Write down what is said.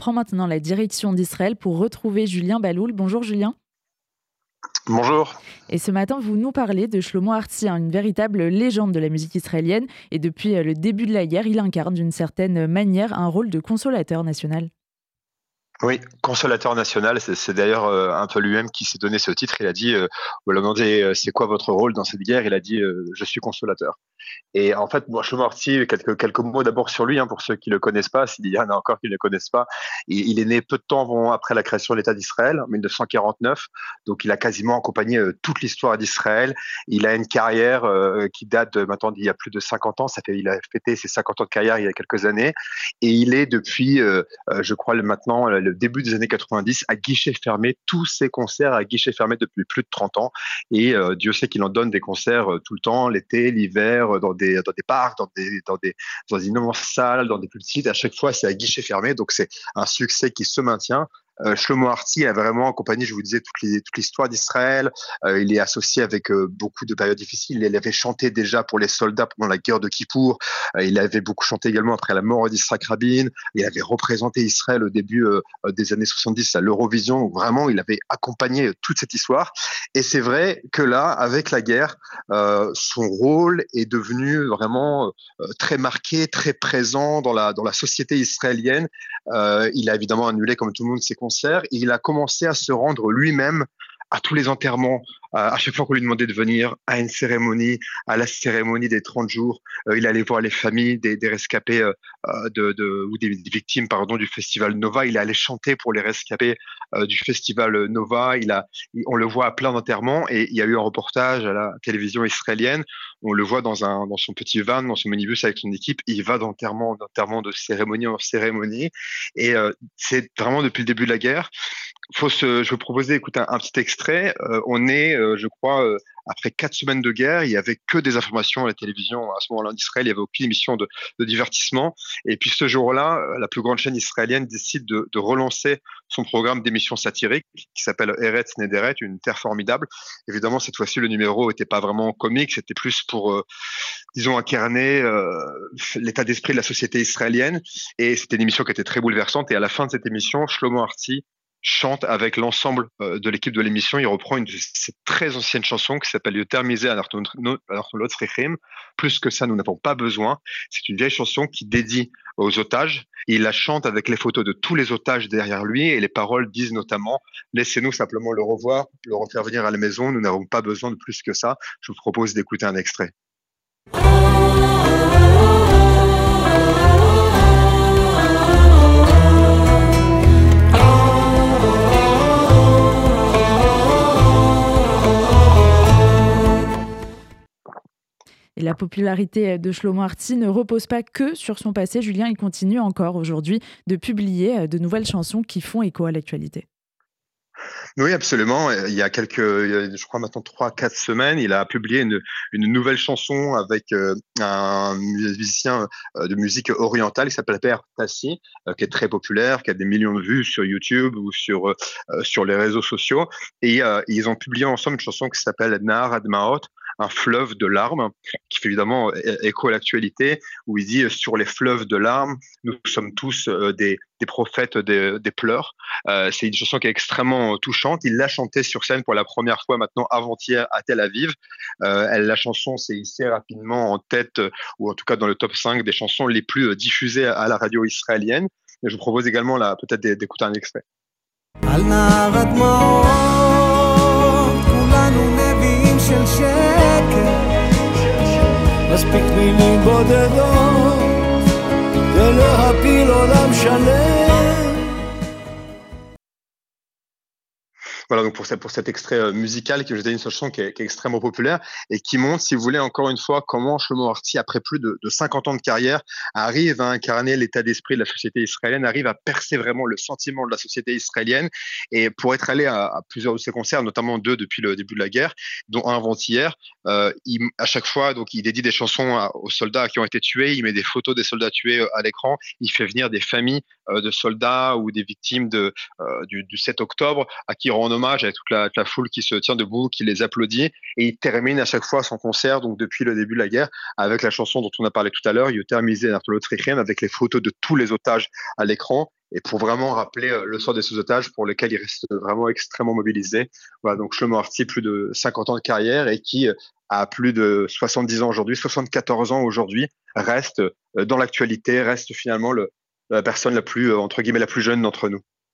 prend maintenant la direction d'Israël pour retrouver Julien Baloul. Bonjour Julien. Bonjour. Et ce matin, vous nous parlez de Shlomo Artzi, hein, une véritable légende de la musique israélienne. Et depuis euh, le début de la guerre, il incarne d'une certaine manière un rôle de consolateur national. Oui, consolateur national, c'est d'ailleurs euh, un peu lui-même qui s'est donné ce titre. Il a dit, euh, on lui a demandé euh, c'est quoi votre rôle dans cette guerre, il a dit je suis consolateur. Et en fait, moi, Marty, quelques, quelques mots d'abord sur lui, hein, pour ceux qui le connaissent pas, s'il y en a encore qui ne le connaissent pas. Il, est né peu de temps après la création de l'État d'Israël, en 1949. Donc, il a quasiment accompagné toute l'histoire d'Israël. Il a une carrière qui date maintenant d'il y a plus de 50 ans. Ça fait, il a fêté ses 50 ans de carrière il y a quelques années. Et il est depuis, je crois, maintenant, le début des années 90 à guichet fermé, tous ses concerts à guichet fermé depuis plus de 30 ans. Et euh, Dieu sait qu'il en donne des concerts euh, tout le temps, l'été, l'hiver, euh, dans des, dans des parcs, dans des, dans des, dans des salles, dans des plus petites. À chaque fois, c'est à guichet fermé. Donc, c'est un succès qui se maintient. Euh, Shlomo Arti a vraiment accompagné, je vous disais, toute, l'histoire d'Israël. Euh, il est associé avec euh, beaucoup de périodes difficiles. Il avait chanté déjà pour les soldats pendant la guerre de Kippour. il avait beaucoup chanté également après la mort d'Israël Rabin. Il avait représenté Israël au début des années 70 à l'Eurovision. Vraiment, il avait accompagné toute cette histoire. Et c'est vrai que là, avec la guerre, son rôle est devenu vraiment très marqué, très présent dans la, dans la société israélienne. il a évidemment annulé, comme tout le monde, ses il a commencé à se rendre lui-même à tous les enterrements, à chaque fois qu'on lui demandait de venir à une cérémonie, à la cérémonie des 30 jours, euh, il allait voir les familles des, rescapés euh, euh, de, ou des, victimes pardon du festival Nova. Il allait chanter pour les rescapés du festival Nova. Il a, on le voit à plein d'enterrements et il y a eu un reportage à la télévision israélienne. On le voit dans un dans son petit van, dans son minibus avec son équipe. Il va d'enterrement en de cérémonie en cérémonie et c'est vraiment depuis le début de la guerre faut se, je vous proposer d'écouter un, petit extrait. Euh, on est, euh, je crois, euh, après quatre semaines de guerre, il y avait que des informations à la télévision. À ce moment-là, en Israël, il n'y avait aucune émission de, de, divertissement. Et puis ce jour-là, la plus grande chaîne israélienne décide de, de relancer son programme d'émissions satiriques qui s'appelle Eretz Nederet, une terre formidable. Évidemment, cette fois-ci, le numéro n'était pas vraiment comique, c'était plus pour, disons, incarner l'état d'esprit de la société israélienne. Et c'était une émission qui était très bouleversante. Et à la fin de cette émission, Shlomo Arti chante avec l'ensemble euh, de l'équipe de l'émission. Il reprend une très anciennes chansons qui s'appelle Yoter Misé à Plus que ça, nous n'avons pas besoin. C'est une vieille chanson qui dédie aux otages. Il la chante avec les photos de tous les otages derrière lui et les paroles disent notamment Laissez-nous simplement le revoir, le refaire venir à la maison. Nous n'avons pas besoin de plus que ça. Je vous propose d'écouter un extrait. Et la popularité de Shlomo Arti ne repose pas que sur son passé. Julien, il continue encore aujourd'hui de publier euh, de nouvelles chansons qui font écho à l'actualité. Oui, absolument. Il y a quelques, je crois maintenant trois, quatre semaines, il a publié une, nouvelle chanson avec euh, un musicien euh, de musique orientale qui s'appelle Père Tassi, qui est très populaire, qui a des millions de vues sur YouTube ou sur sur les réseaux sociaux. Et ils ont publié ensemble une chanson qui s'appelle Nar Admaot, un fleuve de larmes, qui fait évidemment écho à l'actualité, où il dit sur les fleuves de larmes, nous sommes tous euh, des, prophètes des, pleurs. Euh, c'est une chanson qui est extrêmement touchante. Il l'a chantée sur scène pour la première fois maintenant avant-hier à Tel Aviv. Euh, la chanson s'est hissée rapidement en tête, ou en tout cas dans le top 5 des chansons les plus diffusées à la radio israélienne. je vous propose également peut-être d'écouter un extrait. מספיק מילים בודדות זה להפיל עולם שלם Voilà, donc pour, cet extrait euh, musical qui je une chanson qui est, est, extrêmement populaire et qui montre, si vous voulez, encore une fois, comment Shlomo Arti, après plus de, de 50 ans de carrière, arrive à incarner l'état d'esprit de la société israélienne, arrive à percer vraiment le sentiment de la société israélienne. Et pour être allé à, plusieurs de ses concerts, notamment deux depuis le début de la guerre, dont un avant-hier, euh, à chaque fois, donc il dédie des chansons aux soldats qui ont été tués, il met des photos des soldats tués euh, à l'écran, il fait venir des familles de soldats ou des victimes du, 7 octobre à qui rend hommage avec toute la, foule qui se tient debout, qui les applaudit. Et il termine à chaque fois son concert, donc depuis le début de la guerre, avec la chanson dont on a parlé tout à l'heure, Yoter Misé avec les photos de tous les otages à l'écran et pour vraiment rappeler le sort des sous-otages pour lesquels il reste vraiment extrêmement mobilisé. Voilà, donc Shlomo Arti, plus de 50 ans de carrière et qui a plus de 70 ans aujourd'hui, 74 ans aujourd'hui, reste dans l'actualité, reste finalement le, la personne la plus, entre guillemets, la plus jeune d'entre nous.